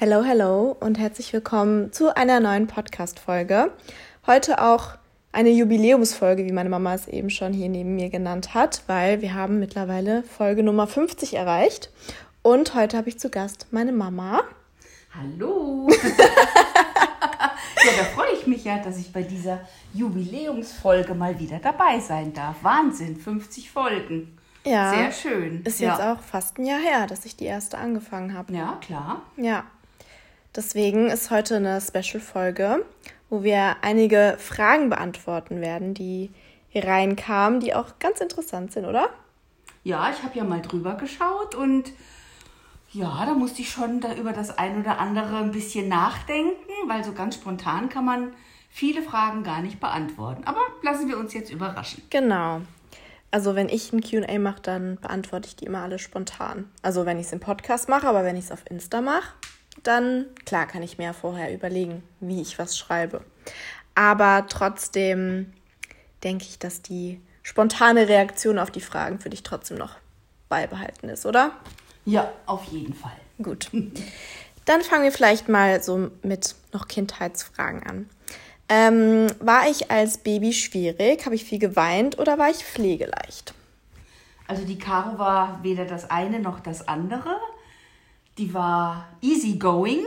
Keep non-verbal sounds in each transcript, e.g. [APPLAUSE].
Hello, hello und herzlich willkommen zu einer neuen Podcast-Folge. Heute auch eine Jubiläumsfolge, wie meine Mama es eben schon hier neben mir genannt hat, weil wir haben mittlerweile Folge Nummer 50 erreicht. Und heute habe ich zu Gast meine Mama. Hallo! [LAUGHS] ja, da freue ich mich ja, dass ich bei dieser Jubiläumsfolge mal wieder dabei sein darf. Wahnsinn, 50 Folgen. Ja. Sehr schön. Ist ja. jetzt auch fast ein Jahr her, dass ich die erste angefangen habe. Ja, klar. Ja. Deswegen ist heute eine Special-Folge, wo wir einige Fragen beantworten werden, die hier reinkamen, die auch ganz interessant sind, oder? Ja, ich habe ja mal drüber geschaut und ja, da musste ich schon da über das ein oder andere ein bisschen nachdenken, weil so ganz spontan kann man viele Fragen gar nicht beantworten. Aber lassen wir uns jetzt überraschen. Genau. Also wenn ich ein QA mache, dann beantworte ich die immer alle spontan. Also wenn ich es im Podcast mache, aber wenn ich es auf Insta mache, dann klar kann ich mir vorher überlegen, wie ich was schreibe. Aber trotzdem denke ich, dass die spontane Reaktion auf die Fragen für dich trotzdem noch beibehalten ist, oder? Ja, auf jeden Fall. Gut. Dann fangen wir vielleicht mal so mit noch Kindheitsfragen an. Ähm, war ich als Baby schwierig? Habe ich viel geweint oder war ich pflegeleicht? Also die Caro war weder das eine noch das andere. Die war easygoing,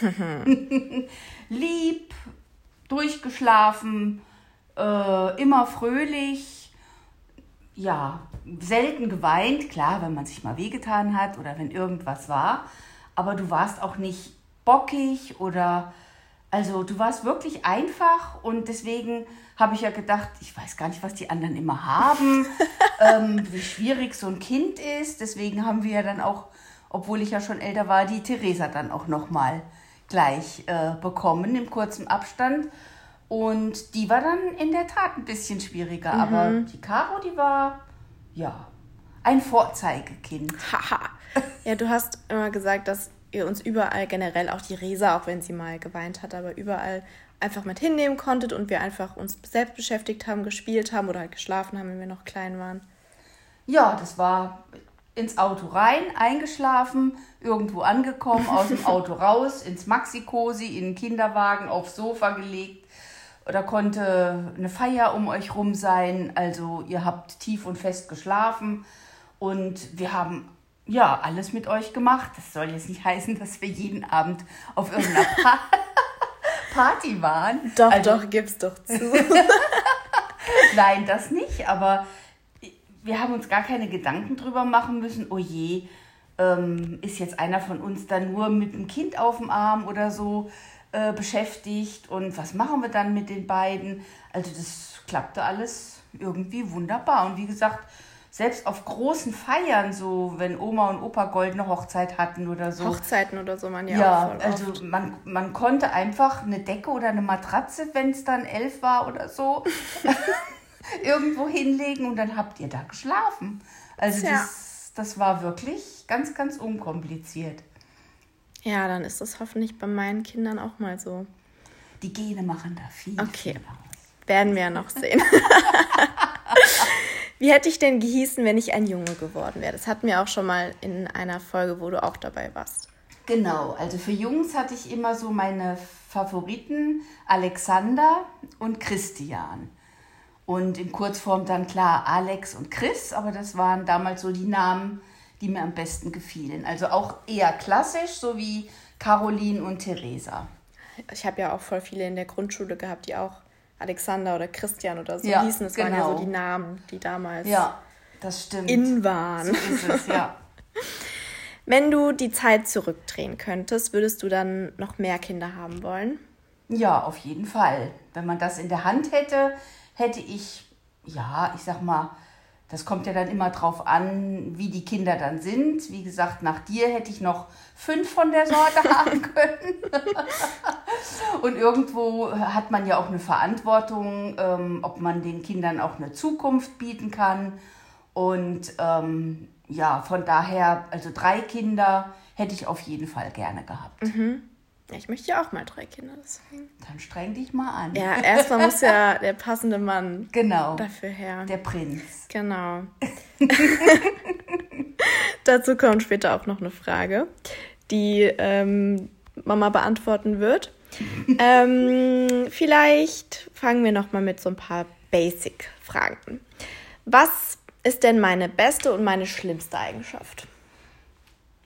[LAUGHS] lieb, durchgeschlafen, äh, immer fröhlich, ja, selten geweint, klar, wenn man sich mal wehgetan hat oder wenn irgendwas war. Aber du warst auch nicht bockig oder also du warst wirklich einfach. Und deswegen habe ich ja gedacht, ich weiß gar nicht, was die anderen immer haben, [LAUGHS] ähm, wie schwierig so ein Kind ist. Deswegen haben wir ja dann auch, obwohl ich ja schon älter war, die Theresa dann auch nochmal gleich äh, bekommen im kurzen Abstand. Und die war dann in der Tat ein bisschen schwieriger. Mhm. Aber die Caro, die war, ja, ein Vorzeigekind. Haha. ja, du hast immer gesagt, dass ihr uns überall generell, auch die Resa, auch wenn sie mal geweint hat, aber überall einfach mit hinnehmen konntet und wir einfach uns selbst beschäftigt haben, gespielt haben oder halt geschlafen haben, wenn wir noch klein waren. Ja, das war ins Auto rein, eingeschlafen, irgendwo angekommen, aus dem Auto [LAUGHS] raus, ins Maxi-Cosi, in den Kinderwagen, aufs Sofa gelegt. Da konnte eine Feier um euch rum sein. Also ihr habt tief und fest geschlafen und wir haben ja, alles mit euch gemacht. Das soll jetzt nicht heißen, dass wir jeden Abend auf irgendeiner [LAUGHS] pa Party waren. Doch, also, doch, gib's doch zu. [LAUGHS] Nein, das nicht, aber wir haben uns gar keine Gedanken drüber machen müssen, oh je, ähm, ist jetzt einer von uns dann nur mit einem Kind auf dem Arm oder so äh, beschäftigt und was machen wir dann mit den beiden? Also das klappte alles irgendwie wunderbar. Und wie gesagt, selbst auf großen Feiern, so wenn Oma und Opa goldene Hochzeit hatten oder so. Hochzeiten oder so, man ja. Ja, auch also man, man konnte einfach eine Decke oder eine Matratze, wenn es dann elf war oder so, [LAUGHS] irgendwo hinlegen und dann habt ihr da geschlafen. Also ja. das, das war wirklich ganz, ganz unkompliziert. Ja, dann ist das hoffentlich bei meinen Kindern auch mal so. Die Gene machen da viel. Okay. Viel Werden wir ja noch sehen. [LAUGHS] Wie hätte ich denn gehießen, wenn ich ein Junge geworden wäre? Das hatten wir auch schon mal in einer Folge, wo du auch dabei warst. Genau, also für Jungs hatte ich immer so meine Favoriten Alexander und Christian. Und in Kurzform dann klar Alex und Chris, aber das waren damals so die Namen, die mir am besten gefielen. Also auch eher klassisch, so wie Caroline und Theresa. Ich habe ja auch voll viele in der Grundschule gehabt, die auch Alexander oder Christian oder so ja, hießen. Es genau. waren ja so genau. die Namen, die damals ja, das stimmt. in waren. So ist es, ja. [LAUGHS] Wenn du die Zeit zurückdrehen könntest, würdest du dann noch mehr Kinder haben wollen? Ja, auf jeden Fall. Wenn man das in der Hand hätte, hätte ich, ja, ich sag mal, das kommt ja dann immer drauf an, wie die Kinder dann sind. Wie gesagt, nach dir hätte ich noch fünf von der Sorte [LAUGHS] haben können. Und irgendwo hat man ja auch eine Verantwortung, ähm, ob man den Kindern auch eine Zukunft bieten kann. Und ähm, ja, von daher, also drei Kinder hätte ich auf jeden Fall gerne gehabt. Mhm. Ich möchte ja auch mal drei Kinder, deswegen. Dann streng dich mal an. Ja, erstmal muss ja [LAUGHS] der passende Mann genau, dafür her. Der Prinz. Genau. [LAUGHS] [LAUGHS] Dazu kommt später auch noch eine Frage, die ähm, Mama beantworten wird. ähm, vielleicht fangen wir noch mal mit so ein paar Basic-Fragen. Was ist denn meine beste und meine schlimmste Eigenschaft?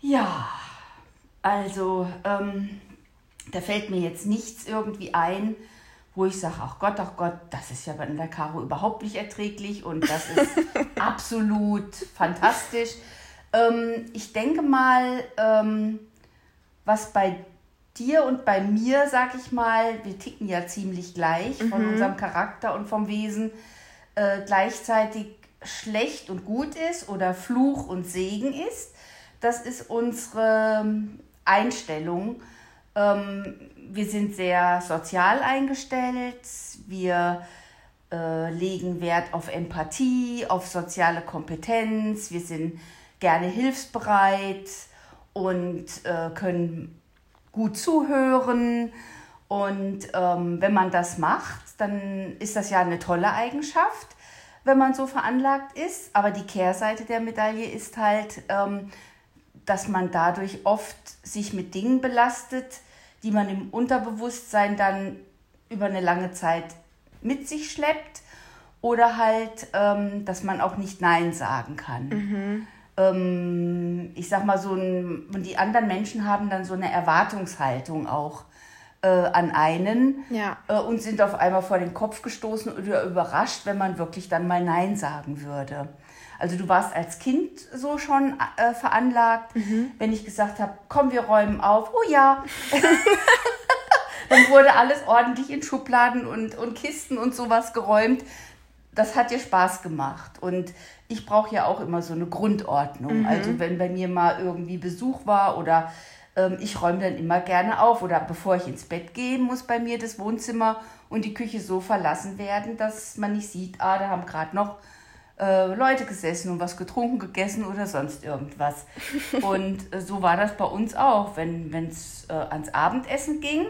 Ja, also ähm, da fällt mir jetzt nichts irgendwie ein, wo ich sage, ach Gott, ach Gott, das ist ja bei der Caro überhaupt nicht erträglich und das ist [LAUGHS] absolut fantastisch. Ähm, ich denke mal, ähm, was bei dir und bei mir, sag ich mal, wir ticken ja ziemlich gleich mhm. von unserem Charakter und vom Wesen, äh, gleichzeitig schlecht und gut ist oder Fluch und Segen ist. Das ist unsere Einstellung. Ähm, wir sind sehr sozial eingestellt. Wir äh, legen Wert auf Empathie, auf soziale Kompetenz. Wir sind gerne hilfsbereit und äh, können gut zuhören. Und ähm, wenn man das macht, dann ist das ja eine tolle Eigenschaft, wenn man so veranlagt ist. Aber die Kehrseite der Medaille ist halt, ähm, dass man dadurch oft sich mit Dingen belastet, die man im Unterbewusstsein dann über eine lange Zeit mit sich schleppt. Oder halt, ähm, dass man auch nicht Nein sagen kann. Mhm ähm, ich sag mal, so ein, und die anderen Menschen haben dann so eine Erwartungshaltung auch äh, an einen ja. äh, und sind auf einmal vor den Kopf gestoßen oder überrascht, wenn man wirklich dann mal Nein sagen würde. Also du warst als Kind so schon äh, veranlagt, mhm. wenn ich gesagt habe, komm, wir räumen auf, oh ja. [LAUGHS] dann wurde alles ordentlich in Schubladen und, und Kisten und sowas geräumt. Das hat dir Spaß gemacht. Und ich brauche ja auch immer so eine Grundordnung. Mhm. Also wenn bei mir mal irgendwie Besuch war oder ähm, ich räume dann immer gerne auf oder bevor ich ins Bett gehe, muss bei mir das Wohnzimmer und die Küche so verlassen werden, dass man nicht sieht, ah, da haben gerade noch äh, Leute gesessen und was getrunken, gegessen oder sonst irgendwas. [LAUGHS] und äh, so war das bei uns auch. Wenn es äh, ans Abendessen ging,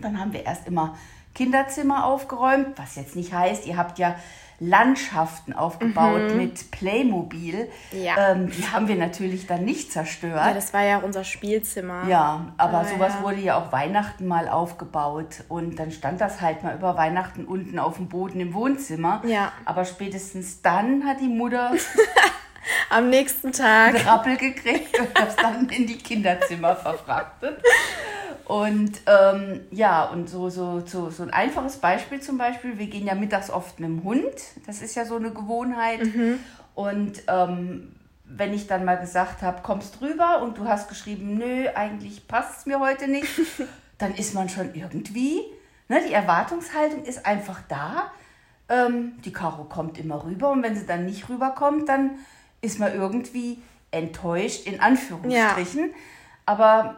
dann haben wir erst immer Kinderzimmer aufgeräumt, was jetzt nicht heißt, ihr habt ja Landschaften aufgebaut mhm. mit Playmobil. Ja. Ähm, die haben wir natürlich dann nicht zerstört. Ja, das war ja unser Spielzimmer. Ja, aber ah, sowas ja. wurde ja auch Weihnachten mal aufgebaut und dann stand das halt mal über Weihnachten unten auf dem Boden im Wohnzimmer. Ja. Aber spätestens dann hat die Mutter [LAUGHS] am nächsten Tag einen Rappel gekriegt und das dann in die Kinderzimmer verfrachtet. Und ähm, ja, und so, so, so, so ein einfaches Beispiel zum Beispiel, wir gehen ja mittags oft mit dem Hund, das ist ja so eine Gewohnheit. Mhm. Und ähm, wenn ich dann mal gesagt habe, kommst rüber und du hast geschrieben, nö, eigentlich passt es mir heute nicht, [LAUGHS] dann ist man schon irgendwie, ne, die Erwartungshaltung ist einfach da. Ähm, die Caro kommt immer rüber und wenn sie dann nicht rüberkommt, dann ist man irgendwie enttäuscht, in Anführungsstrichen. Ja. Aber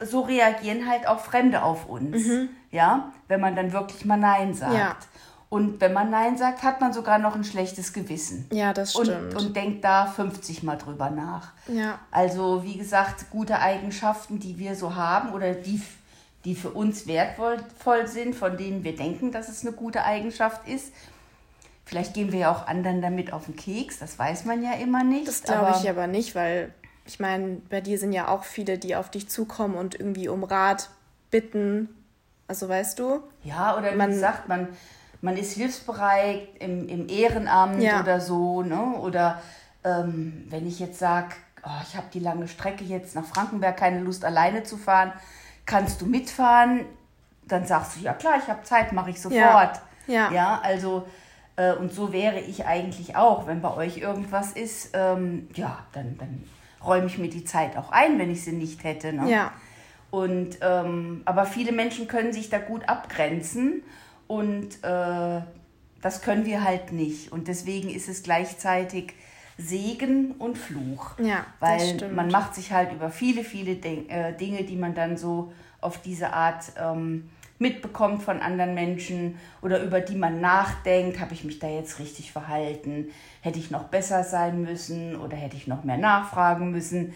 so reagieren halt auch Fremde auf uns. Mhm. Ja, wenn man dann wirklich mal Nein sagt. Ja. Und wenn man Nein sagt, hat man sogar noch ein schlechtes Gewissen. Ja, das stimmt. Und, und denkt da 50 Mal drüber nach. Ja. Also, wie gesagt, gute Eigenschaften, die wir so haben oder die, die für uns wertvoll sind, von denen wir denken, dass es eine gute Eigenschaft ist. Vielleicht gehen wir ja auch anderen damit auf den Keks, das weiß man ja immer nicht. Das glaube ich aber nicht, weil ich meine, bei dir sind ja auch viele, die auf dich zukommen und irgendwie um Rat bitten. Also weißt du? Ja, oder man sagt, man, man ist hilfsbereit im, im Ehrenamt ja. oder so. Ne? Oder ähm, wenn ich jetzt sage, oh, ich habe die lange Strecke jetzt nach Frankenberg, keine Lust alleine zu fahren, kannst du mitfahren? Dann sagst du, ja klar, ich habe Zeit, mache ich sofort. Ja, ja. ja also äh, und so wäre ich eigentlich auch, wenn bei euch irgendwas ist, ähm, ja, dann, dann räume ich mir die Zeit auch ein, wenn ich sie nicht hätte. Ne? Ja. Und, ähm, aber viele Menschen können sich da gut abgrenzen und äh, das können wir halt nicht. Und deswegen ist es gleichzeitig Segen und Fluch. Ja, Weil man macht sich halt über viele, viele De äh, Dinge, die man dann so auf diese Art ähm, mitbekommt von anderen Menschen oder über die man nachdenkt, habe ich mich da jetzt richtig verhalten, hätte ich noch besser sein müssen oder hätte ich noch mehr nachfragen müssen.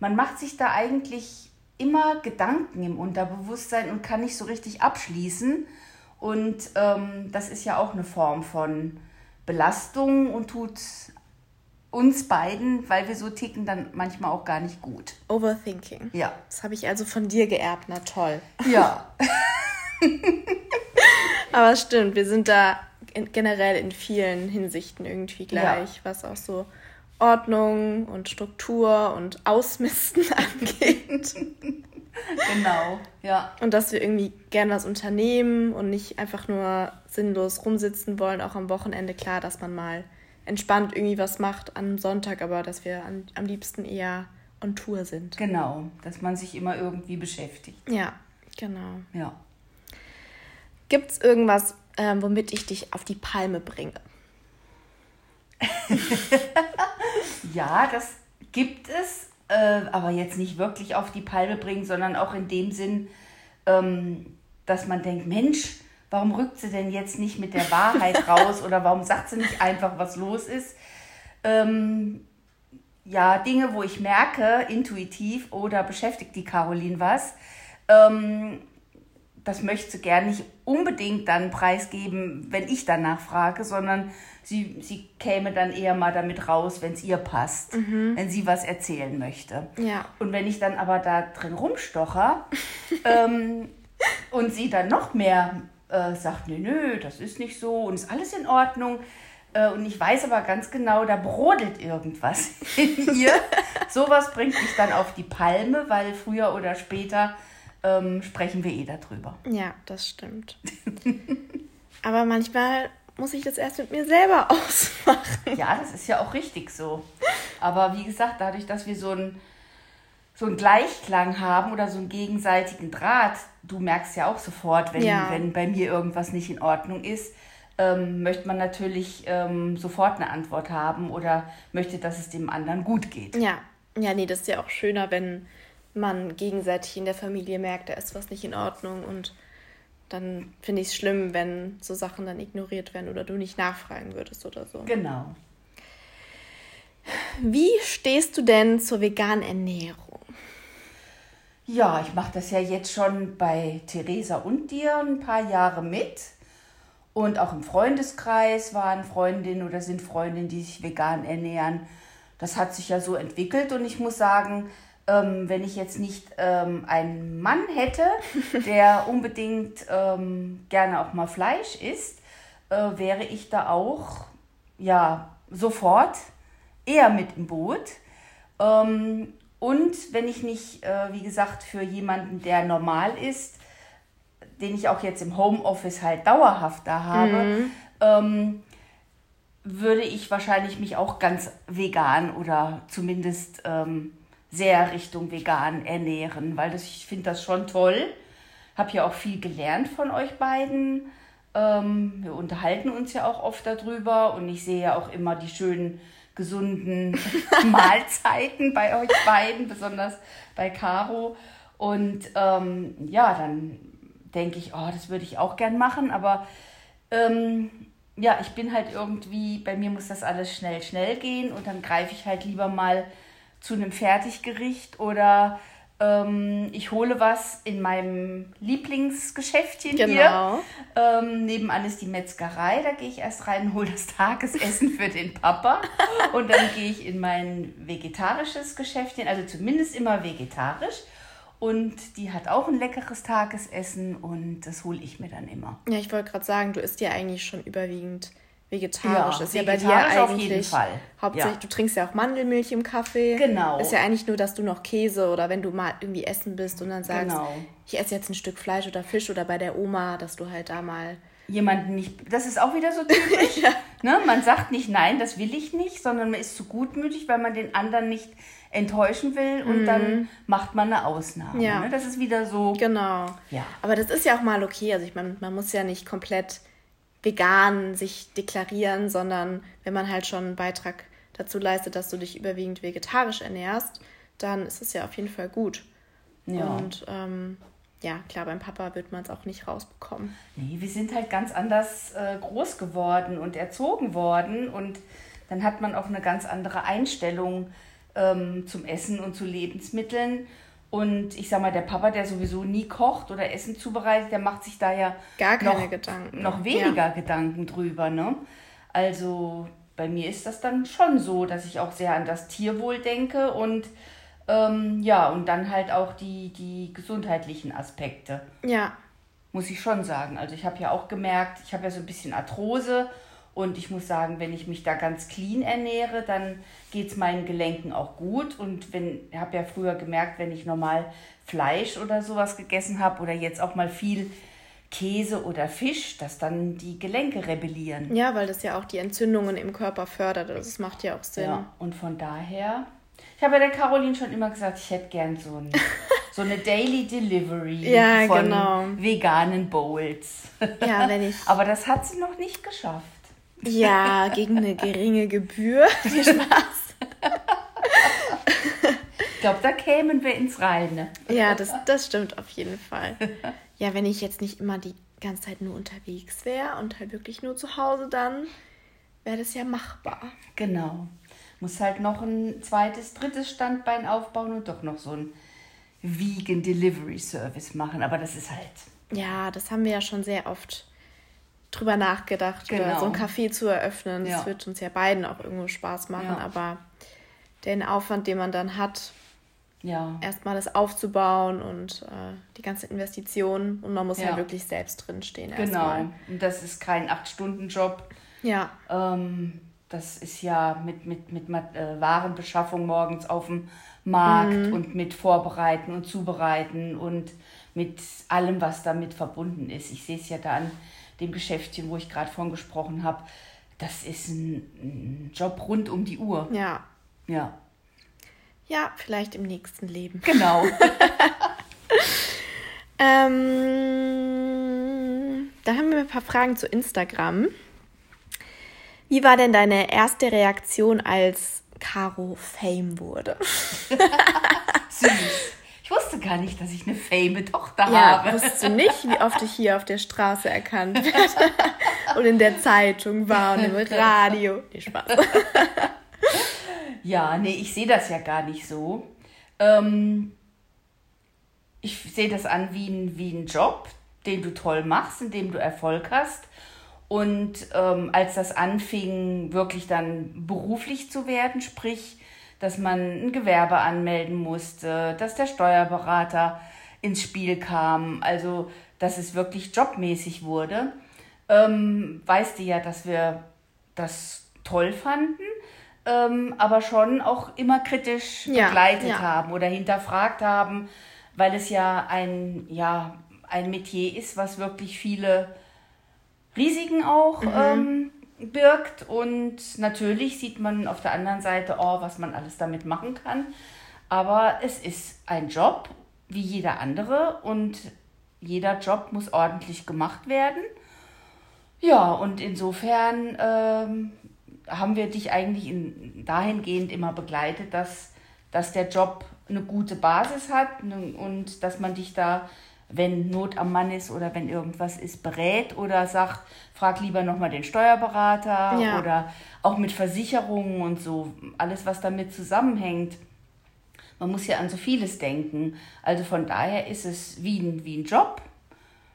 Man macht sich da eigentlich immer Gedanken im Unterbewusstsein und kann nicht so richtig abschließen. Und ähm, das ist ja auch eine Form von Belastung und tut uns beiden, weil wir so ticken, dann manchmal auch gar nicht gut. Overthinking. Ja. Das habe ich also von dir geerbt, na toll. Ja. [LAUGHS] [LAUGHS] Aber stimmt, wir sind da in, generell in vielen Hinsichten irgendwie gleich, Ja. was auch so Ordnung und Struktur und Ausmisten [LAUGHS] angeht. genau. Ja. Und dass wir irgendwie gerne was unternehmen und nicht einfach nur sinnlos rumsitzen wollen, auch am Wochenende. Klar, dass man mal entspannt irgendwie was macht am Sonntag, aber dass wir an, am liebsten eher on Tour sind. Genau. Dass man sich immer irgendwie beschäftigt. Ja, genau. Ja. Gibt es irgendwas, ähm, womit ich dich auf die Palme bringe? [LAUGHS] Ja, das gibt es, äh, aber jetzt nicht wirklich auf die Palme bringen, sondern auch in dem Sinn, ähm, dass man denkt, Mensch, warum rückt sie denn jetzt nicht mit der Wahrheit [LAUGHS] raus oder warum sagt sie nicht einfach, was los ist? Ähm, ja, Dinge, wo ich merke, intuitiv, oder beschäftigt die Caroline was, ähm, das möchte sie gern nicht unbedingt dann preisgeben, wenn ich danach frage, sondern sie, sie käme dann eher mal damit raus, wenn es ihr passt, wenn sie was erzählen möchte. Ja. Und wenn ich dann aber da drin rumstocher [LAUGHS] ähm, und sie dann noch mehr äh, sagt, nö, nö, das ist nicht so und ist alles in Ordnung. Äh, und ich weiß aber ganz genau, da brodelt irgendwas [LAUGHS] in ihr. [LAUGHS] Sowas bringt mich dann auf die Palme, weil früher oder später ähm, sprechen wir eh darüber. Ja, das stimmt. [LAUGHS] Aber manchmal muss ich das erst mit mir selber [LAUGHS] ausmachen. Ja, das ist ja auch richtig so. Aber wie gesagt, dadurch, dass wir so einen so einen Gleichklang haben oder so einen gegenseitigen Draht, du merkst ja auch sofort, wenn, Ja. wenn bei mir irgendwas nicht in Ordnung ist, ähm, möchte man natürlich ähm, sofort eine Antwort haben oder möchte, dass es dem anderen gut geht. Ja. Ja, nee, das ist ja auch schöner, wenn man gegenseitig in der Familie merkt, da ist was nicht in Ordnung und dann finde ich es schlimm, wenn so Sachen dann ignoriert werden oder du nicht nachfragen würdest oder so. Genau. Wie stehst du denn zur veganen Ernährung? Ja, ich mache das ja jetzt schon bei Theresa und dir ein paar Jahre mit. Und auch im Freundeskreis waren Freundinnen oder sind Freundinnen, die sich vegan ernähren. Das hat sich ja so entwickelt und ich muss sagen, ähm, wenn ich jetzt nicht ähm, einen Mann hätte, [LAUGHS] der unbedingt ähm, gerne auch mal Fleisch isst, äh, wäre ich da auch ja sofort eher mit im Boot. Ähm, und wenn ich nicht, äh, wie gesagt, für jemanden, der normal ist, den ich auch jetzt im Homeoffice halt dauerhaft da habe, ähm, würde ich wahrscheinlich mich auch ganz vegan oder zumindest ähm, sehr Richtung vegan ernähren, weil das, ich finde das schon toll. Habe ja auch viel gelernt von euch beiden. Ähm, wir unterhalten uns ja auch oft darüber und ich sehe ja auch immer die schönen, gesunden [LAUGHS] Mahlzeiten bei euch beiden, besonders bei Caro. Und ähm, ja, dann denke ich, oh, das würde ich auch gern machen, aber ähm, ja, ich bin halt irgendwie, bei mir muss das alles schnell, schnell gehen und dann greife ich halt lieber mal zu einem Fertiggericht oder ähm, ich hole was in meinem Lieblingsgeschäftchen hier. Genau. Ähm, nebenan ist die Metzgerei, da gehe ich erst rein, hole das Tagesessen für den Papa und dann gehe ich in mein vegetarisches Geschäftchen, also zumindest immer vegetarisch. Und die hat auch ein leckeres Tagesessen und das hole ich mir dann immer. Ja, ich wollte gerade sagen, du isst ja eigentlich schon überwiegend vegetarisch. Ja, ist ja bei dir vegetarisch auf eigentlich jeden Fall. hauptsächlich, Ja. du trinkst ja auch Mandelmilch im Kaffee. Genau. Ist ja eigentlich nur, dass du noch Käse oder wenn du mal irgendwie essen bist und dann sagst, Genau. ich esse jetzt ein Stück Fleisch oder Fisch oder bei der Oma, dass du halt da mal Jemanden nicht, das ist auch wieder so typisch. [LAUGHS] ne? Man sagt nicht, nein, das will ich nicht, sondern man ist zu gutmütig, weil man den anderen nicht enttäuschen will und dann macht man eine Ausnahme. Ja. Ne? Das ist wieder so. Genau. Ja. Aber das ist ja auch mal okay. Also ich meine, man muss ja nicht komplett vegan sich deklarieren, sondern wenn man halt schon einen Beitrag dazu leistet, dass du dich überwiegend vegetarisch ernährst, dann ist es ja auf jeden Fall gut. Ja. Und ähm, ja, klar, beim Papa wird man es auch nicht rausbekommen. Nee, wir sind halt ganz anders äh, groß geworden und erzogen worden und dann hat man auch eine ganz andere Einstellung ähm, zum Essen und zu Lebensmitteln. Und ich sag mal, der Papa, der sowieso nie kocht oder Essen zubereitet, der macht sich da ja Gar keine noch, Gedanken. noch weniger Gedanken drüber. Ne? Also bei mir ist das dann schon so, dass ich auch sehr an das Tierwohl denke und ähm, ja, und dann halt auch die, die gesundheitlichen Aspekte. Ja. Muss ich schon sagen. Also ich habe ja auch gemerkt, ich habe ja so ein bisschen Arthrose und ich muss sagen, wenn ich mich da ganz clean ernähre, dann geht es meinen Gelenken auch gut. Und wenn, ich habe ja früher gemerkt, wenn ich normal Fleisch oder sowas gegessen habe oder jetzt auch mal viel Käse oder Fisch, dass dann die Gelenke rebellieren. Ja, weil das ja auch die Entzündungen im Körper fördert. Also das macht ja auch Sinn. Ja, und von daher, ich habe ja der Caroline schon immer gesagt, ich hätte gern so, ein, [LAUGHS] so eine Daily Delivery ja, von genau. veganen Bowls. Ja, wenn ich. [LAUGHS] Aber das hat sie noch nicht geschafft. Ja, gegen eine geringe Gebühr. [LAUGHS] Viel Spaß. ich glaube, da kämen wir ins Reine. Ja, das, das stimmt auf jeden Fall. Ja, wenn ich jetzt nicht immer die ganze Zeit nur unterwegs wäre und halt wirklich nur zu Hause, dann wäre das ja machbar. Genau. Muss halt noch ein zweites, drittes Standbein aufbauen und doch noch so ein Vegan Delivery Service machen. Aber das ist halt. Ja, das haben wir ja schon sehr oft drüber nachgedacht, genau. so ein Café zu eröffnen. Das ja. wird uns ja beiden auch irgendwo Spaß machen, ja. aber den Aufwand, den man dann hat, ja. erstmal das aufzubauen und äh, die ganze Investition und man muss ja, ja wirklich selbst drinstehen. Genau. Erstmal. Und das ist kein Acht-Stunden-Job. Ja. Ähm, das ist ja mit, mit, mit äh, Warenbeschaffung morgens auf dem Markt mhm. und mit Vorbereiten und Zubereiten und mit allem, was damit verbunden ist. Ich sehe es ja da an dem Geschäftchen, wo ich gerade von gesprochen habe. Das ist ein, ein Job rund um die Uhr. Ja. Ja. Ja, vielleicht im nächsten Leben. Genau. [LAUGHS] ähm, da haben wir ein paar Fragen zu Instagram. Wie war denn deine erste Reaktion, als Caro Fame wurde? [LAUGHS] Süß. Ich wusste gar nicht, dass ich eine fame Tochter ja, habe. Wusstest du nicht, wie oft ich hier auf der Straße erkannt werde und in der Zeitung war und im [LAUGHS] Radio? Nee, Spaß. Ja, nee, ich sehe das ja gar nicht so. Ähm, ich sehe das an wie ein, wie ein Job, den du toll machst, in dem du Erfolg hast. Und ähm, als das anfing, wirklich dann beruflich zu werden, sprich, dass man ein Gewerbe anmelden musste, dass der Steuerberater ins Spiel kam, also dass es wirklich jobmäßig wurde, ähm, weißt du ja, dass wir das toll fanden ähm, aber schon auch immer kritisch ja, begleitet ja. haben oder hinterfragt haben, weil es ja ein, ja, ein Metier ist, was wirklich viele Risiken auch mhm. ähm, birgt. Und natürlich sieht man auf der anderen Seite, oh, was man alles damit machen kann. Aber es ist ein Job wie jeder andere und jeder Job muss ordentlich gemacht werden. Ja, und insofern ähm, haben wir dich eigentlich in, dahingehend immer begleitet, dass, dass der Job eine gute Basis hat und dass man dich da, wenn Not am Mann ist oder wenn irgendwas ist, berät oder sagt, frag lieber nochmal den Steuerberater ja. oder auch mit Versicherungen und so, alles, was damit zusammenhängt. Man muss ja an so vieles denken. Also von daher ist es wie ein, wie ein Job,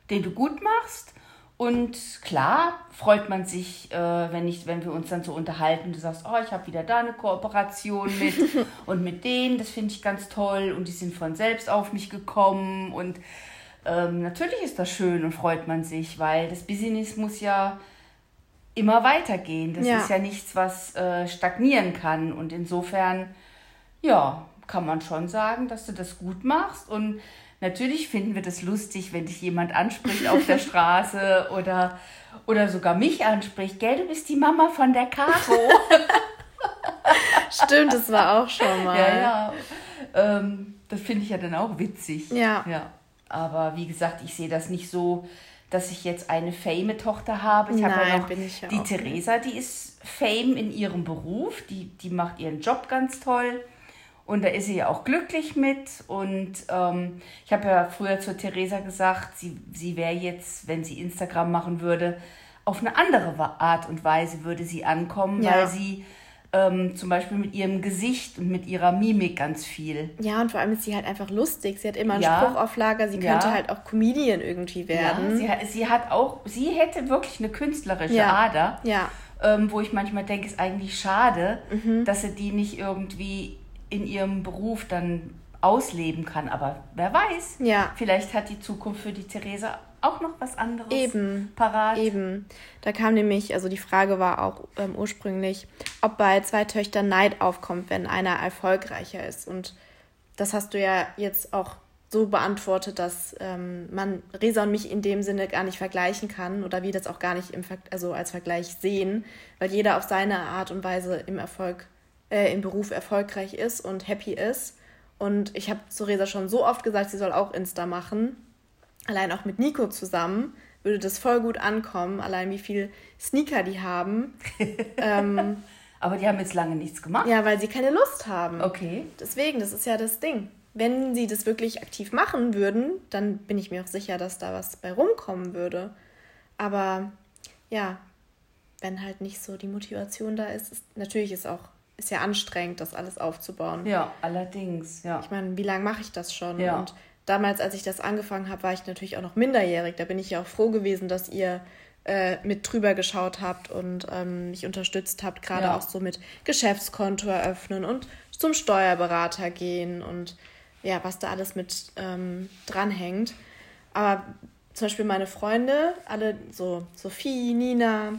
den du gut machst und klar freut man sich, äh, wenn, ich, wenn wir uns dann so unterhalten. Du sagst, oh, ich habe wieder da eine Kooperation mit [LAUGHS] und mit denen, das finde ich ganz toll und die sind von selbst auf mich gekommen. Und ähm, natürlich ist das schön und freut man sich, weil das Business muss ja immer weitergehen. Das ja. ist ja nichts, was äh, stagnieren kann. Und insofern, ja, kann man schon sagen, dass du das gut machst und Natürlich finden wir das lustig, wenn dich jemand anspricht auf der [LAUGHS] Straße oder, oder sogar mich anspricht. Gell, du bist die Mama von der Caro. [LAUGHS] Stimmt, das war auch schon mal. Ja, ja. Ähm, das finde ich ja dann auch witzig. Ja. ja. Aber wie gesagt, ich sehe das nicht so, dass ich jetzt eine Fame-Tochter habe. Ich habe ja noch ja die Theresa, die ist Fame in ihrem Beruf. Die, die macht ihren Job ganz toll. Und da ist sie ja auch glücklich mit. Und ähm, ich habe ja früher zur Theresa gesagt, sie, sie wäre jetzt, wenn sie Instagram machen würde, auf eine andere Art und Weise würde sie ankommen, ja. weil sie ähm, zum Beispiel mit ihrem Gesicht und mit ihrer Mimik ganz viel. Ja, und vor allem ist sie halt einfach lustig. Sie hat immer einen ja. Spruch auf Lager. Sie könnte ja. halt auch Comedian irgendwie werden. Ja, sie, sie hat auch, sie hätte wirklich eine künstlerische Ader. Ja. ähm, wo ich manchmal denke, ist eigentlich schade, Mhm. dass sie die nicht irgendwie in ihrem Beruf dann ausleben kann. Aber wer weiß, Ja. vielleicht hat die Zukunft für die Theresa auch noch was anderes Eben. parat. Eben. Da kam nämlich, also die Frage war auch ähm, ursprünglich, ob bei zwei Töchtern Neid aufkommt, wenn einer erfolgreicher ist. Und das hast du ja jetzt auch so beantwortet, dass ähm, man Resa und mich in dem Sinne gar nicht vergleichen kann oder wir das auch gar nicht im Ver also als Vergleich sehen, weil jeder auf seine Art und Weise im Erfolg, äh, im Beruf erfolgreich ist und happy ist. Und ich habe zu Resa schon so oft gesagt, sie soll auch Insta machen allein auch mit Nico zusammen würde das voll gut ankommen, allein wie viel Sneaker die haben. [LAUGHS] ähm, Aber die haben jetzt lange nichts gemacht. ja, weil sie keine Lust haben. Okay. Deswegen, das ist ja das Ding. Wenn sie das wirklich aktiv machen würden, dann bin ich mir auch sicher, dass da was bei rumkommen würde. Aber ja, wenn halt nicht so die Motivation da ist, ist natürlich ist auch ist ja anstrengend, das alles aufzubauen. Ja, allerdings, ja. Ich meine, wie lange mache ich das schon? Ja. Und damals, als ich das angefangen habe, war ich natürlich auch noch minderjährig. Da bin ich ja auch froh gewesen, dass ihr äh, mit drüber geschaut habt und ähm, mich unterstützt habt, gerade Ja. auch so mit Geschäftskonto eröffnen und zum Steuerberater gehen und ja, was da alles mit ähm, dranhängt. Aber zum Beispiel meine Freunde, alle so Sophie, Nina,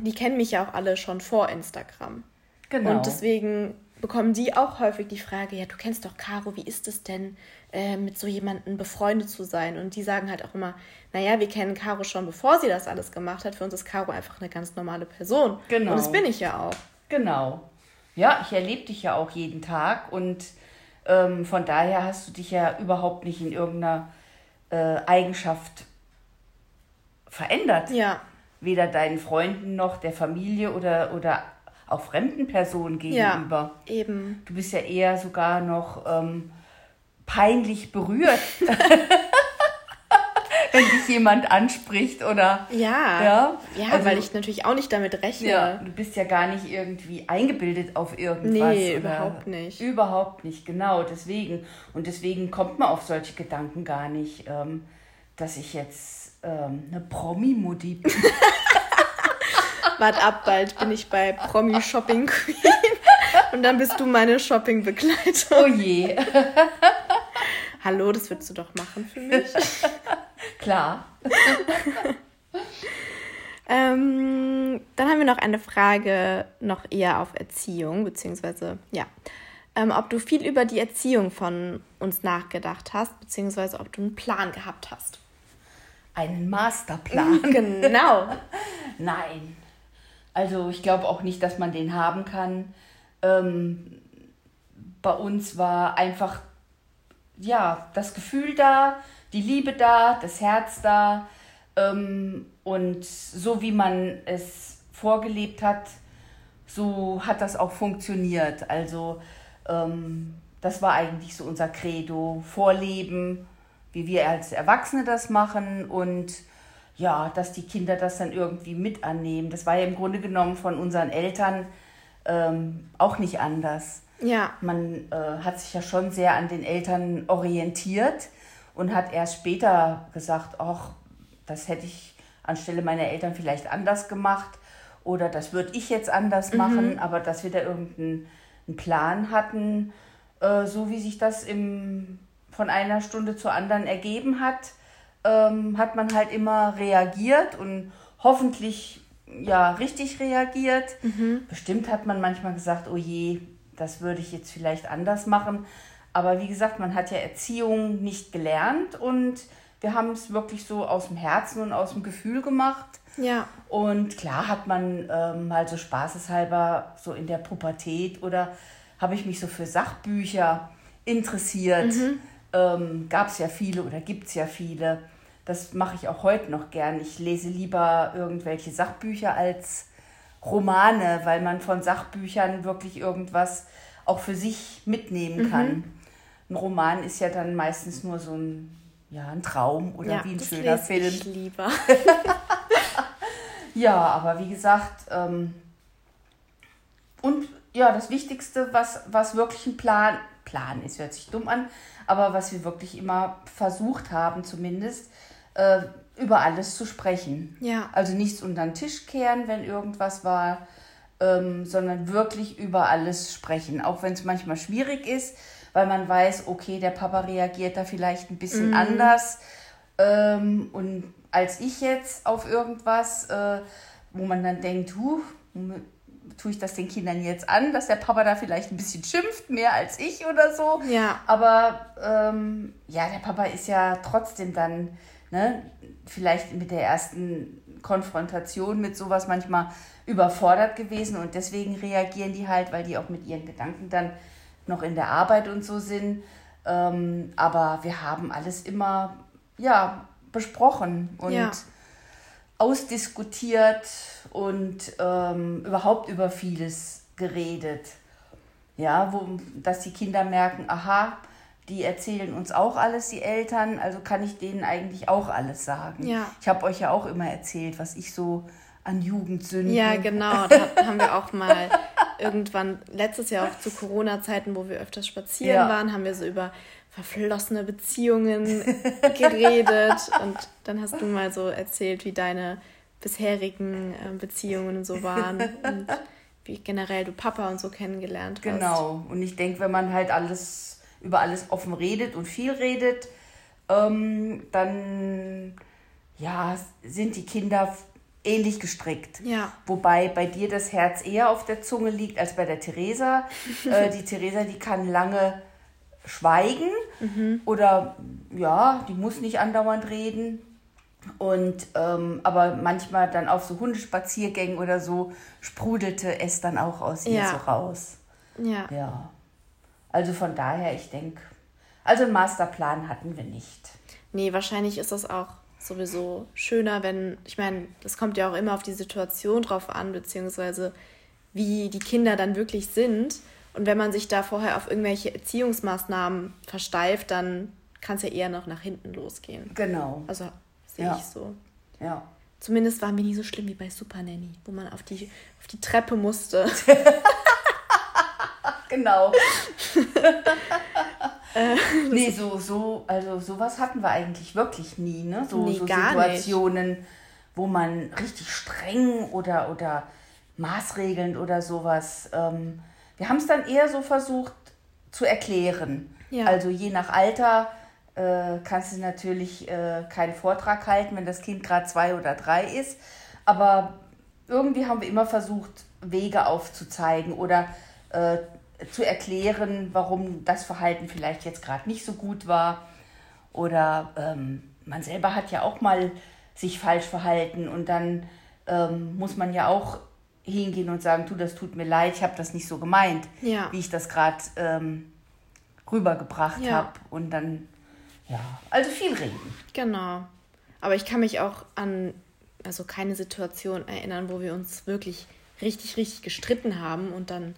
die kennen mich ja auch alle schon vor Instagram. Genau. Und deswegen bekommen die auch häufig die Frage, ja, du kennst doch Caro, wie ist es denn, äh, mit so jemandem befreundet zu sein? Und die sagen halt auch immer, naja, wir kennen Caro schon, bevor sie das alles gemacht hat. Für uns ist Caro einfach eine ganz normale Person. Genau. Und das bin ich ja auch. Genau. Ja, ich erlebe dich ja auch jeden Tag und ähm, von daher hast du dich ja überhaupt nicht in irgendeiner äh, Eigenschaft verändert. Ja, Weder deinen Freunden noch der Familie oder, oder auch fremden Personen gegenüber. ja, eben. Du bist ja eher sogar noch ähm, peinlich berührt, [LAUGHS] wenn dich jemand anspricht oder Ja, Ja, ja also- weil ich natürlich auch nicht damit rechne. Ja, du bist ja gar nicht irgendwie eingebildet auf irgendwas. Nee, überhaupt nicht. Überhaupt nicht, genau. Deswegen. Und deswegen kommt man auf solche Gedanken gar nicht, ähm, dass ich jetzt ähm, eine Promi-Mutti bin. [LAUGHS] Wart ab, bald bin ich bei Promi Shopping Queen. [LAUGHS] Und dann bist du meine Shopping-Begleitung. Oh je. Hallo, das würdest du doch machen für mich. [LAUGHS] Klar. [LAUGHS] Ähm, dann haben wir noch eine Frage noch eher auf Erziehung, beziehungsweise ja, ähm, ob du viel über die Erziehung von uns nachgedacht hast, beziehungsweise ob du einen Plan gehabt hast. Einen Masterplan. [LAUGHS] Genau. Nein. Also ich glaube auch nicht, dass man den haben kann. Ähm, bei uns war einfach ja das Gefühl da, die Liebe da, das Herz da. Ähm, und so wie man es vorgelebt hat, so hat das auch funktioniert. Also ähm, das war eigentlich so unser Credo, Vorleben, wie wir als Erwachsene das machen und ja, dass die Kinder das dann irgendwie mit annehmen. Das war ja im Grunde genommen von unseren Eltern ähm, auch nicht anders. Ja, Man äh, hat sich ja schon sehr an den Eltern orientiert und hat erst später gesagt, ach, das hätte ich anstelle meiner Eltern vielleicht anders gemacht oder das würde ich jetzt anders machen, aber dass wir da irgendeinen einen Plan hatten, äh, so wie sich das im, von einer Stunde zur anderen ergeben hat, ähm, hat man halt immer reagiert und hoffentlich ja richtig reagiert. Bestimmt hat man manchmal gesagt, oh je, das würde ich jetzt vielleicht anders machen. Aber wie gesagt, man hat ja Erziehung nicht gelernt und wir haben es wirklich so aus dem Herzen und aus dem Gefühl gemacht. ja, Und klar hat man ähm, mal so spaßeshalber so in der Pubertät oder habe ich mich so für Sachbücher interessiert. Ähm, Gab es ja viele oder gibt es ja viele. Das mache ich auch heute noch gern. Ich lese lieber irgendwelche Sachbücher als Romane, weil man von Sachbüchern wirklich irgendwas auch für sich mitnehmen kann. Ein Roman ist ja dann meistens nur so ein, ja, ein Traum oder ja, wie ein schöner Film. ich lieber. [LAUGHS] Ja, aber wie gesagt, ähm, und ja, das Wichtigste, was, was wirklich ein Plan, Plan ist, hört sich dumm an, aber was wir wirklich immer versucht haben zumindest, äh, über alles zu sprechen. Ja. Also nichts unter den Tisch kehren, wenn irgendwas war, ähm, sondern wirklich über alles sprechen. Auch wenn es manchmal schwierig ist, weil man weiß, okay, der Papa reagiert da vielleicht ein bisschen anders. Ähm, und als ich jetzt auf irgendwas, äh, wo man dann denkt, huh, tue ich das den Kindern jetzt an, dass der Papa da vielleicht ein bisschen schimpft, mehr als ich oder so. Ja. Aber ähm, ja, der Papa ist ja trotzdem dann, ne, vielleicht mit der ersten Konfrontation mit sowas manchmal überfordert gewesen und deswegen reagieren die halt, weil die auch mit ihren Gedanken dann noch in der Arbeit und so sind. Ähm, aber wir haben alles immer, ja, besprochen und Ja. ausdiskutiert und ähm, überhaupt über vieles geredet. Ja, wo, dass die Kinder merken, aha, die erzählen uns auch alles, die Eltern, also kann ich denen eigentlich auch alles sagen. Ja. Ich habe euch ja auch immer erzählt, was ich so an Jugendsünden. Ja, genau. Da haben wir auch mal irgendwann, letztes Jahr auch zu Corona-Zeiten, wo wir öfters spazieren Ja. waren, haben wir so über verflossene Beziehungen geredet. Und dann hast du mal so erzählt, wie deine bisherigen äh, Beziehungen so waren und wie generell du Papa und so kennengelernt hast. Genau. Und ich denke, wenn man halt alles über alles offen redet und viel redet, ähm, dann ja, sind die Kinder ähnlich gestrickt. Ja. Wobei bei dir das Herz eher auf der Zunge liegt als bei der Theresa. [LAUGHS] äh, die Theresa, die kann lange schweigen oder ja, die muss nicht andauernd reden. Und ähm, aber manchmal dann auf so Hundespaziergängen oder so sprudelte es dann auch aus ihr Ja. so raus. Ja. Ja. Also von daher, ich denke, also einen Masterplan hatten wir nicht. Nee, wahrscheinlich ist das auch sowieso schöner, wenn, ich meine, das kommt ja auch immer auf die Situation drauf an, beziehungsweise wie die Kinder dann wirklich sind. Und wenn man sich da vorher auf irgendwelche Erziehungsmaßnahmen versteift, dann kann es ja eher noch nach hinten losgehen. Genau. Also sehe Ja. ich so. Ja. Zumindest waren wir nie so schlimm wie bei Super Nanny, wo man auf die, auf die Treppe musste. [LAUGHS] Genau. [LAUGHS] [LAUGHS] nee, so, so, also sowas hatten wir eigentlich wirklich nie, ne? So, Nee, so Situationen, wo man richtig streng oder, oder maßregelnd oder sowas. Ähm, wir haben es dann eher so versucht zu erklären. Ja. Also je nach Alter äh, kannst du natürlich äh, keinen Vortrag halten, wenn das Kind gerade zwei oder drei ist. Aber irgendwie haben wir immer versucht, Wege aufzuzeigen oder äh, zu erklären, warum das Verhalten vielleicht jetzt gerade nicht so gut war. Oder ähm, man selber hat ja auch mal sich falsch verhalten und dann ähm, muss man ja auch hingehen und sagen, du, das tut mir leid, ich habe das nicht so gemeint, Ja. wie ich das gerade ähm, rübergebracht Ja. habe. Und dann, ja, also viel reden. Genau. Aber ich kann mich auch an also keine Situation erinnern, wo wir uns wirklich richtig, richtig gestritten haben und dann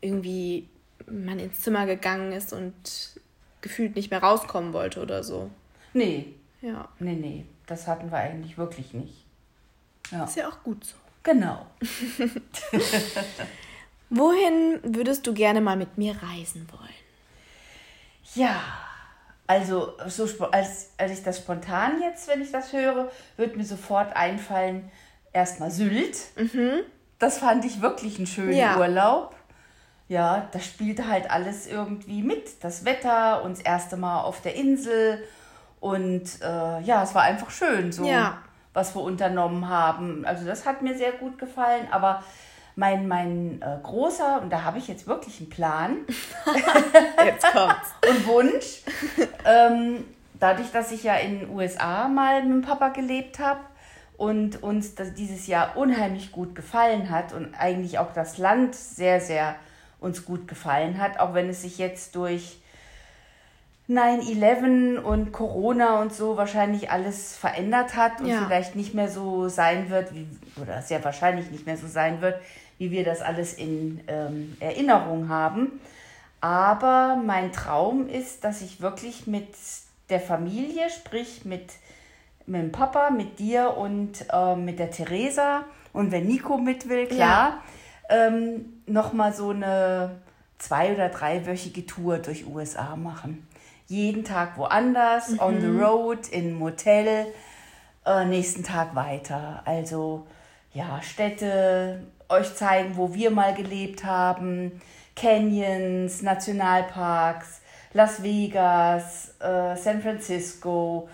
irgendwie man ins Zimmer gegangen ist und gefühlt nicht mehr rauskommen wollte oder so. Nee, Ja. nee, nee, das hatten wir eigentlich wirklich nicht. Ja, Ist ja auch gut so. genau. [LAUGHS] Wohin würdest du gerne mal mit mir reisen wollen? Ja, also so, als, als ich das spontan jetzt, wenn ich das höre, wird mir sofort einfallen, erstmal Sylt. Das fand ich wirklich einen schönen Ja. Urlaub. Ja, das spielte halt alles irgendwie mit. Das Wetter und das erste Mal auf der Insel. Und äh, ja, es war einfach schön, so Ja. was wir unternommen haben. Also das hat mir sehr gut gefallen. Aber mein, mein äh, großer, und da habe ich jetzt wirklich einen Plan, [LAUGHS] Jetzt kommt's. [LAUGHS] und Wunsch. ähm, dadurch, dass ich ja in den USA mal mit dem Papa gelebt habe und uns das dieses Jahr unheimlich gut gefallen hat und eigentlich auch das Land sehr, sehr uns gut gefallen hat, auch wenn es sich jetzt durch 9-11 und Corona und so wahrscheinlich alles verändert hat und Ja. vielleicht nicht mehr so sein wird, wie, oder sehr wahrscheinlich nicht mehr so sein wird, wie wir das alles in ähm, Erinnerung haben. Aber mein Traum ist, dass ich wirklich mit der Familie, sprich mit, mit dem Papa, mit dir und ähm, mit der Theresa und wenn Nico mit will, klar, ähm, nochmal so eine zwei- oder dreiwöchige Tour durch USA machen. Jeden Tag woanders, on the road, in einem Hotel. äh, nächsten Tag weiter. Also ja, Städte, euch zeigen, wo wir mal gelebt haben, Canyons, Nationalparks, Las Vegas, äh, San Francisco,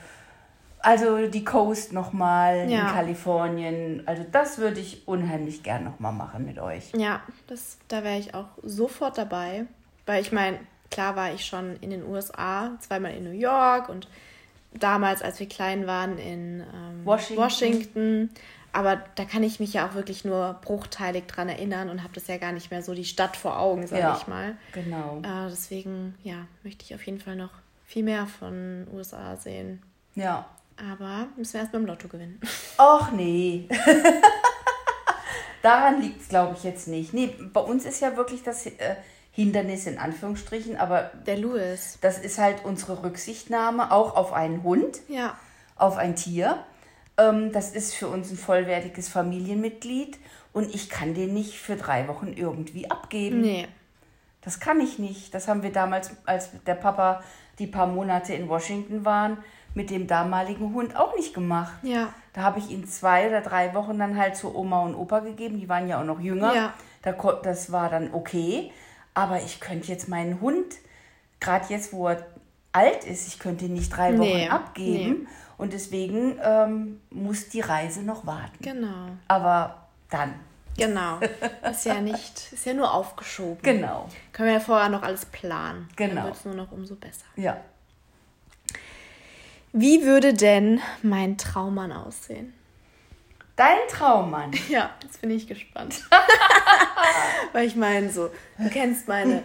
also die Coast nochmal Ja. in Kalifornien. Also das würde ich unheimlich gern nochmal machen mit euch. Ja, das, da wäre ich auch sofort dabei. Weil ich meine, klar war ich schon in den USA, zweimal in New York und damals, als wir klein waren, in ähm, Washington. Washington. Aber da kann ich mich ja auch wirklich nur bruchteilig dran erinnern und habe das ja gar nicht mehr so die Stadt vor Augen, sage Ja. ich mal. Genau. Äh, deswegen, ja, möchte ich auf jeden Fall noch viel mehr von USA sehen. Ja. Aber müssen wir erst beim Lotto gewinnen. Och nee. [LAUGHS] Daran liegt es, glaube ich, jetzt nicht. Nee, bei uns ist ja wirklich das äh, Hindernis in Anführungsstrichen, aber Der Louis. das ist halt unsere Rücksichtnahme auch auf einen Hund, Ja, auf ein Tier. Ähm, das ist für uns ein vollwertiges Familienmitglied und ich kann den nicht für drei Wochen irgendwie abgeben. nee. Das kann ich nicht. Das haben wir damals, als der Papa die paar Monate in Washington waren, mit dem damaligen Hund auch nicht gemacht. Ja, Da habe ich ihn zwei oder drei Wochen dann halt zu Oma und Opa gegeben. Die waren ja auch noch jünger. Ja. Da, das war dann okay. Aber ich könnte jetzt meinen Hund, gerade jetzt, wo er alt ist, ich könnte ihn nicht drei Wochen Nee, abgeben. Und deswegen ähm, muss die Reise noch warten. genau. Aber dann. Genau. [LAUGHS] Ist ja nicht, ist ja nur aufgeschoben. Genau. Können wir ja vorher noch alles planen. Genau. Dann wird es nur noch umso besser. Ja. Wie würde denn mein Traummann aussehen? Dein Traummann. [LAUGHS] Ja, jetzt bin ich gespannt. [LAUGHS] Weil ich meine, so, du kennst meine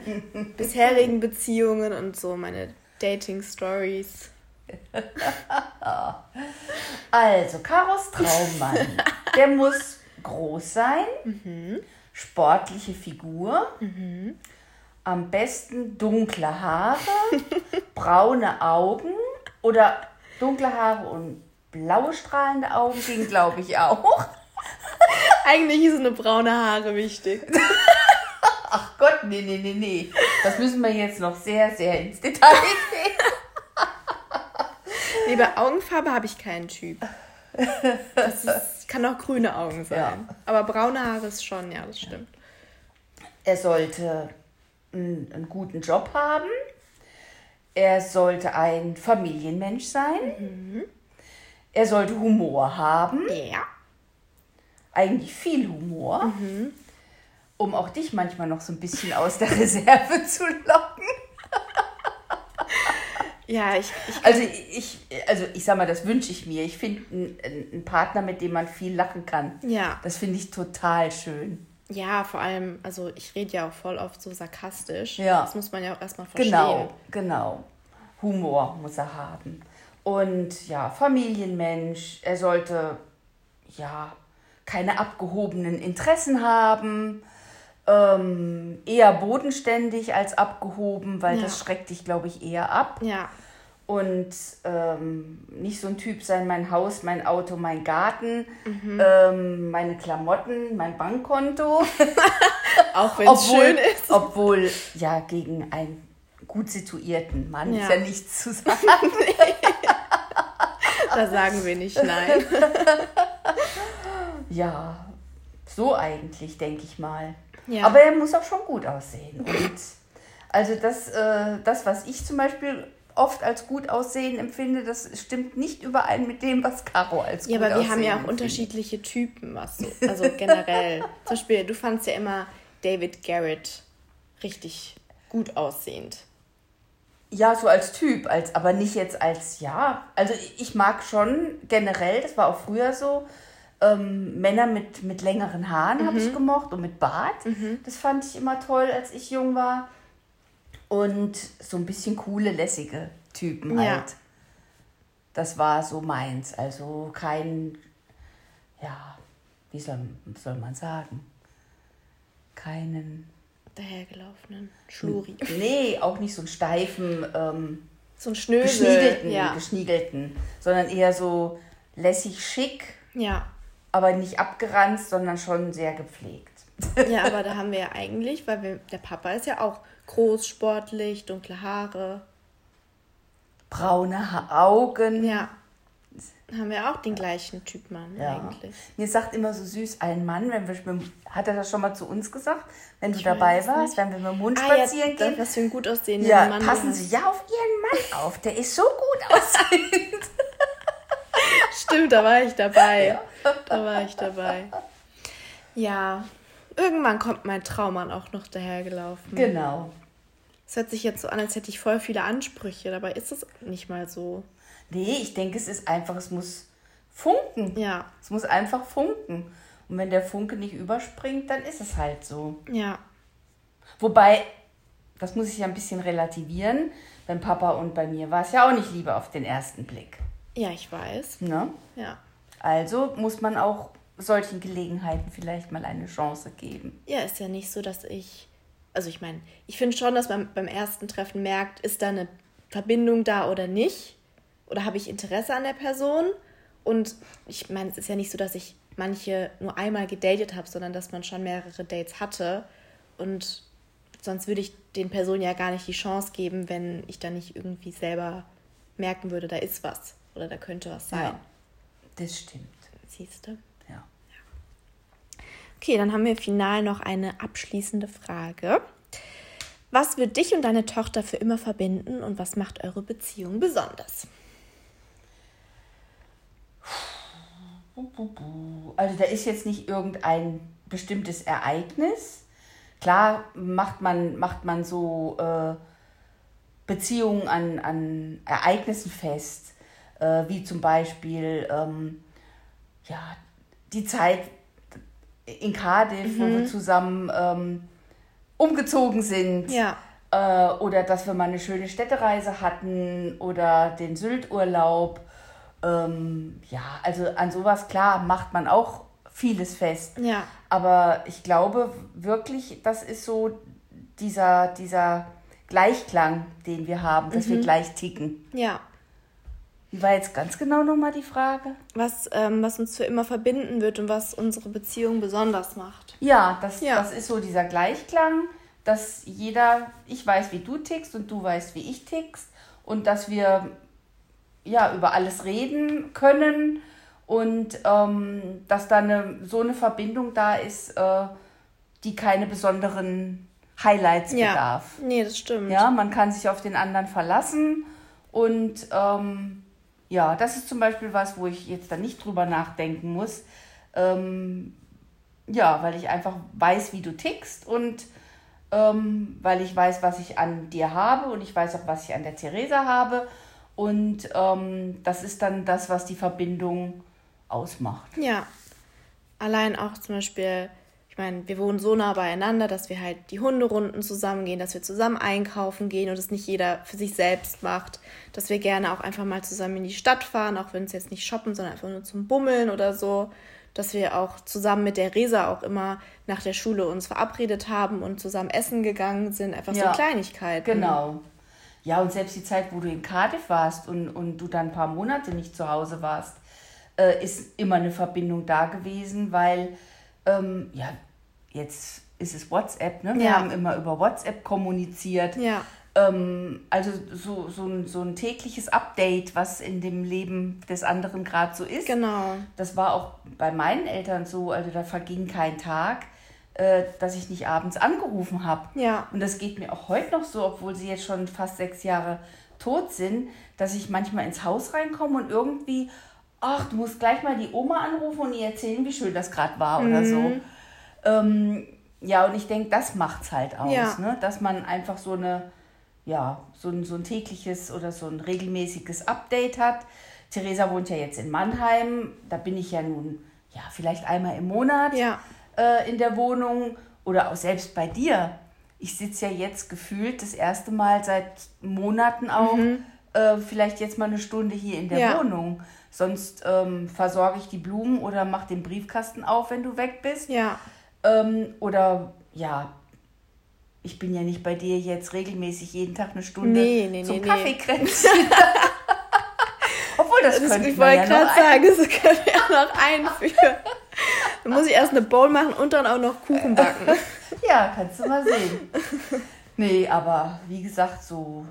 bisherigen Beziehungen und so meine Dating-Stories. [LAUGHS] Also, Karos Traummann. Der muss groß sein, sportliche Figur, am besten dunkle Haare, braune Augen oder dunkle Haare und blaue strahlende Augen ging, glaube ich, auch. [LAUGHS] Eigentlich ist eine braune Haare wichtig. [LAUGHS] Ach Gott, nee, nee, nee, nee. Das müssen wir jetzt noch sehr, sehr ins Detail gehen. [LAUGHS] Nee, bei Augenfarbe habe ich keinen Typ. Das ist, kann auch grüne Augen sein. Ja. Aber braune Haare ist schon, ja, das stimmt. Er sollte einen, einen guten Job haben. Er sollte ein Familienmensch sein. Er sollte Humor haben, Ja. eigentlich viel Humor, um auch dich manchmal noch so ein bisschen aus der [LAUGHS] Reserve zu locken. Ja, ich, ich Also ich, also ich sag mal, das wünsche ich mir. Ich finde einen, einen Partner, mit dem man viel lachen kann. Ja. Das finde ich total schön. Ja, vor allem, also ich rede ja auch voll oft so sarkastisch. Ja. Das muss man ja auch erstmal verstehen. Genau, genau. Humor muss er haben. Und ja, Familienmensch. Er sollte ja keine abgehobenen Interessen haben. Ähm, eher bodenständig als abgehoben, weil Ja. das schreckt dich, glaube ich, eher ab. Ja, Und ähm, nicht so ein Typ sein, mein Haus, mein Auto, mein Garten, Mhm. ähm, meine Klamotten, mein Bankkonto. [LAUGHS] auch wenn es obwohl, schön ist. obwohl, ja, gegen einen gut situierten Mann ist Ja. ja nichts zu sagen. [LAUGHS] Da sagen wir nicht nein. [LAUGHS] Ja, so eigentlich, denke ich mal. Ja. Aber er muss auch schon gut aussehen. Und also das, äh, das, was ich zum Beispiel oft als gut aussehen empfinde, das stimmt nicht überein mit dem, was Caro als Ja, gut aber wir haben ja auch aussehen unterschiedliche Typen, was so. Also generell. [LAUGHS] Zum Beispiel, du fandst ja immer David Garrett richtig gut aussehend. Ja, so als Typ, als, aber nicht jetzt als, ja. Also ich mag schon generell, das war auch früher so, ähm, Männer mit, mit längeren Haaren habe ich gemocht und mit Bart. Das fand ich immer toll, als ich jung war. Und so ein bisschen coole, lässige Typen Ja. halt. Das war so meins. Also kein, ja, wie soll, soll man sagen? Keinen, Dahergelaufenen Schluri. [LAUGHS] nee, auch nicht so einen steifen, ähm, So ein Schnösel. geschniegelten, Ja. geschniegelten, sondern eher so lässig schick, ja. aber nicht abgeranzt, sondern schon sehr gepflegt. Ja, [LAUGHS] aber da haben wir ja eigentlich, weil wir, der Papa ist ja auch groß, sportlich, dunkle Haare. Braune ha Augen, Ja. haben wir auch den gleichen Typ Mann Ja. eigentlich. Mir sagt immer so süß ein Mann, wenn wir hat er das schon mal zu uns gesagt, wenn du Ich dabei warst, nicht. wenn wir mit dem Hund Ah, spazieren gehen. was für ein gut aussehender Ja, Mann. passen. Sie ja auf Ihren Mann auf, der ist so gut [LAUGHS] aussehend. Stimmt, da war ich dabei. Da war ich dabei. Ja, irgendwann kommt mein Traummann auch noch dahergelaufen. genau. Es hört sich jetzt so an, als hätte ich voll viele Ansprüche. Dabei ist es nicht mal so. Nee, ich denke, es ist einfach, es muss funken. Ja, Es muss einfach funken. Und wenn der Funke nicht überspringt, dann ist es halt so. ja, Wobei, das muss ich ja ein bisschen relativieren. Beim Papa und bei mir war es ja auch nicht Liebe auf den ersten Blick. ja, ich weiß. Ne? Ja. Also muss man auch solchen Gelegenheiten vielleicht mal eine Chance geben. Ja, ist ja nicht so, dass ich. Also ich meine, ich finde schon, dass man beim ersten Treffen merkt, ist da eine Verbindung da oder nicht? Oder habe ich Interesse an der Person? Und ich meine, es ist ja nicht so, dass ich manche nur einmal gedatet habe, sondern dass man schon mehrere Dates hatte. Und sonst würde ich den Personen ja gar nicht die Chance geben, wenn ich dann nicht irgendwie selber merken würde, da ist was oder da könnte was sein. Ja. Das stimmt. Siehst du? Okay, dann haben wir final noch eine abschließende Frage. Was wird dich und deine Tochter für immer verbinden und was macht eure Beziehung besonders? Also da ist jetzt nicht irgendein bestimmtes Ereignis. Klar macht man, macht man so äh, Beziehungen an, an Ereignissen fest, äh, wie zum Beispiel ähm, ja, die Zeit in Cardiff, wo wir zusammen ähm, umgezogen sind. Ja, äh, oder dass wir mal eine schöne Städtereise hatten oder den Sylt-Urlaub. Ähm, ja, also an sowas, klar, macht man auch vieles fest. ja, Aber ich glaube wirklich, das ist so dieser, dieser Gleichklang, den wir haben, dass wir gleich ticken. ja. Wie war jetzt ganz genau nochmal die Frage? Was, ähm, was uns für immer verbinden wird und was unsere Beziehung besonders macht. Ja, das, Ja. das ist so dieser Gleichklang, dass jeder, ich weiß, wie du tickst und du weißt, wie ich tickst und dass wir ja über alles reden können und ähm, dass da eine, so eine Verbindung da ist, äh, die keine besonderen Highlights Ja. bedarf. Nee, das stimmt. Ja, man kann sich auf den anderen verlassen und ähm, ja, das ist zum Beispiel was, wo ich jetzt dann nicht drüber nachdenken muss. Ähm, ja, weil ich einfach weiß, wie du tickst und ähm, weil ich weiß, was ich an dir habe und ich weiß auch, was ich an der Theresa habe. Und ähm, das ist dann das, was die Verbindung ausmacht. Ja. Allein auch zum Beispiel, ich meine, wir wohnen so nah beieinander, dass wir halt die Hunderunden zusammen gehen, dass wir zusammen einkaufen gehen und es nicht jeder für sich selbst macht. Dass wir gerne auch einfach mal zusammen in die Stadt fahren, auch wenn es jetzt nicht shoppen, sondern einfach nur zum Bummeln oder so. Dass wir auch zusammen mit der Resa auch immer nach der Schule uns verabredet haben und zusammen essen gegangen sind. Einfach Ja, so Kleinigkeiten. Genau. Ja, und selbst die Zeit, wo du in Cardiff warst und, und du dann ein paar Monate nicht zu Hause warst, äh, ist immer eine Verbindung da gewesen, weil, ähm, ja, jetzt ist es WhatsApp, ne? Wir Ja. haben immer über WhatsApp kommuniziert. Ja, Ähm, also so, so, ein, so ein tägliches Update, was in dem Leben des anderen gerade so ist. genau. Das war auch bei meinen Eltern so, also da verging kein Tag, äh, dass ich nicht abends angerufen habe. Ja. Und das geht mir auch heute noch so, obwohl sie jetzt schon fast sechs Jahre tot sind, dass ich manchmal ins Haus reinkomme und irgendwie, ach, du musst gleich mal die Oma anrufen und ihr erzählen, wie schön das gerade war oder so. Ähm, ja, und ich denke, das macht's halt aus, Ja. ne? dass man einfach so eine, ja, so ein, so ein tägliches oder so ein regelmäßiges Update hat. Theresa wohnt ja jetzt in Mannheim, da bin ich ja nun, ja, vielleicht einmal im Monat Ja. äh, in der Wohnung oder auch selbst bei dir. Ich sitze ja jetzt gefühlt das erste Mal seit Monaten auch, äh, vielleicht jetzt mal eine Stunde hier in der Ja. Wohnung. Sonst ähm, versorge ich die Blumen oder mache den Briefkasten auf, wenn du weg bist. Ja. Ähm, oder ja, ich bin ja nicht bei dir jetzt regelmäßig jeden Tag eine Stunde Nee, nee, zum nee, nee. Kaffeekränzchen. [LAUGHS] Obwohl, das, Das, könnte ich wollte ja gerade sagen, das können wir noch einführen. Dann muss ich erst eine Bowl machen und dann auch noch Kuchen backen. [LAUGHS] Ja, kannst du mal sehen. Nee, aber wie gesagt, so,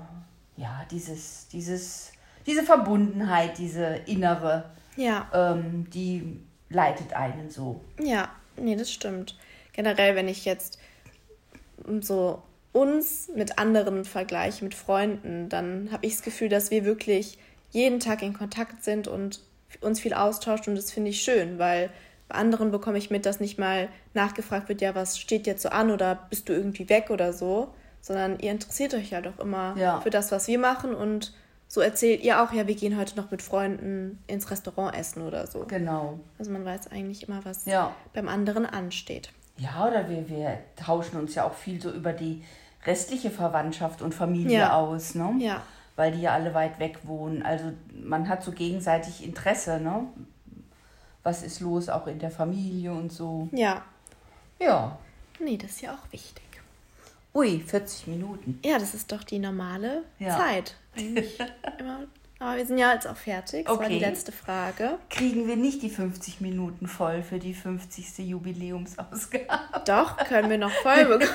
ja, dieses, dieses diese Verbundenheit, diese innere, Ja. ähm, die leitet einen so. Ja, nee, das stimmt. Generell, wenn ich jetzt so uns mit anderen vergleiche, mit Freunden, dann habe ich das Gefühl, dass wir wirklich jeden Tag in Kontakt sind und uns viel austauschen und das finde ich schön, weil bei anderen bekomme ich mit, dass nicht mal nachgefragt wird, ja, was steht jetzt so an oder bist du irgendwie weg oder so, sondern ihr interessiert euch ja doch immer Ja. für das, was wir machen und so erzählt ihr auch, ja, wir gehen heute noch mit Freunden ins Restaurant essen oder so. Genau. Also man weiß eigentlich immer, was Ja. beim anderen ansteht. Ja, oder wir, wir tauschen uns ja auch viel so über die restliche Verwandtschaft und Familie Ja. aus, ne? Ja, Weil die ja alle weit weg wohnen. Also man hat so gegenseitig Interesse, ne? Was ist los auch in der Familie und so. ja. Ja. Nee, das ist ja auch wichtig. Ui, 40 Minuten. Ja, das ist doch die normale Ja. Zeit. Eigentlich immer. Aber wir sind ja jetzt auch fertig. Das war die Okay. letzte Frage. Kriegen wir nicht die 50 Minuten voll für die 50. Jubiläumsausgabe? Doch, können wir noch voll bekommen.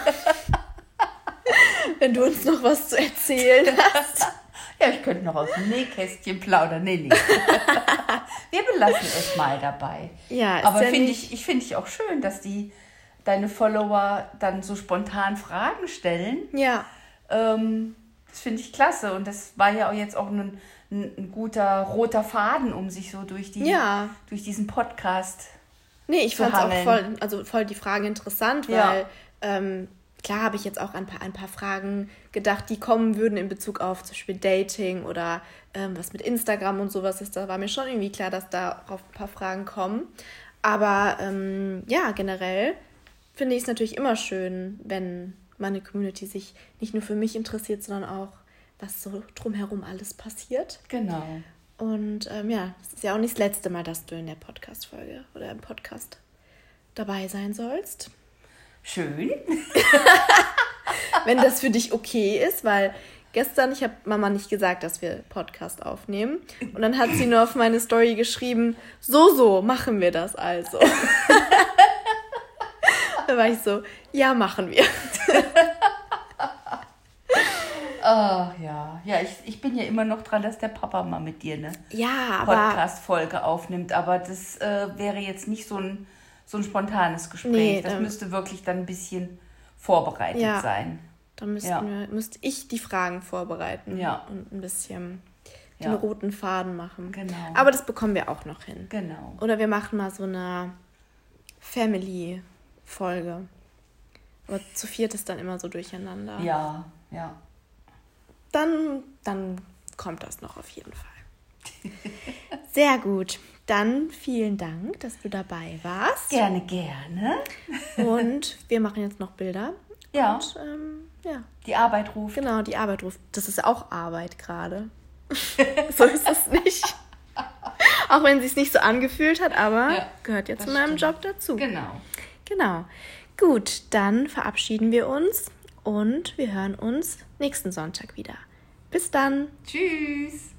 Wenn du uns noch was zu erzählen hast. [LAUGHS] Ja, ich könnte noch aus dem Nähkästchen plaudern. Nee, nee. [LAUGHS] wir belassen es mal dabei. Ja, ist Aber ja finde ich, ich finde ich auch schön, dass die deine Follower dann so spontan Fragen stellen. Ja, Ähm, das finde ich klasse. Und das war ja auch jetzt auch ein, ein, ein guter roter Faden, um sich so durch, die, Ja. durch diesen Podcast. nee, ich fand es auch voll, also voll die Fragen interessant, Ja. weil ähm, klar habe ich jetzt auch an ein paar, ein paar Fragen gedacht, die kommen würden in Bezug auf zum Beispiel Dating oder ähm, was mit Instagram und sowas ist. Da war mir schon irgendwie klar, dass darauf ein paar Fragen kommen. Aber ähm, ja, generell finde ich es natürlich immer schön, wenn meine Community sich nicht nur für mich interessiert, sondern auch, was so drumherum alles passiert. Genau. Und ähm, ja, es ist ja auch nicht das letzte Mal, dass du in der Podcast-Folge oder im Podcast dabei sein sollst. Schön. [LAUGHS] Wenn das für dich okay ist, weil gestern, ich habe Mama nicht gesagt, dass wir Podcast aufnehmen. Und dann hat sie nur auf meine Story geschrieben, so, so, machen wir das also. [LAUGHS] da war ich so, ja, machen wir. [LAUGHS] Ah, ja. Ja, ich, ich bin ja immer noch dran, dass der Papa mal mit dir eine Ja, Podcast-Folge aufnimmt. Aber das äh, wäre jetzt nicht so ein, so ein spontanes Gespräch. Nee, das ähm, müsste wirklich dann ein bisschen vorbereitet Ja. sein. da müssten Ja. wir, müsste ich die Fragen vorbereiten Ja. und ein bisschen den roten Faden machen. Genau. Aber das bekommen wir auch noch hin. Genau. Oder wir machen mal so eine Family-Folge. Aber zu viert ist dann immer so durcheinander. Ja, ja. Dann, dann kommt das noch auf jeden Fall. [LAUGHS] Sehr gut. Dann vielen Dank, dass du dabei warst. Gerne, gerne. Und wir machen jetzt noch Bilder. Ja, Und ähm, ja, die Arbeit ruft. genau, die Arbeit ruft. Das ist auch Arbeit gerade. [LAUGHS] so ist es nicht. Auch wenn sie es nicht so angefühlt hat, aber Ja, gehört ja zu meinem stimmt. Job dazu. Genau. Genau. Gut, dann verabschieden wir uns und wir hören uns nächsten Sonntag wieder. Bis dann. Tschüss.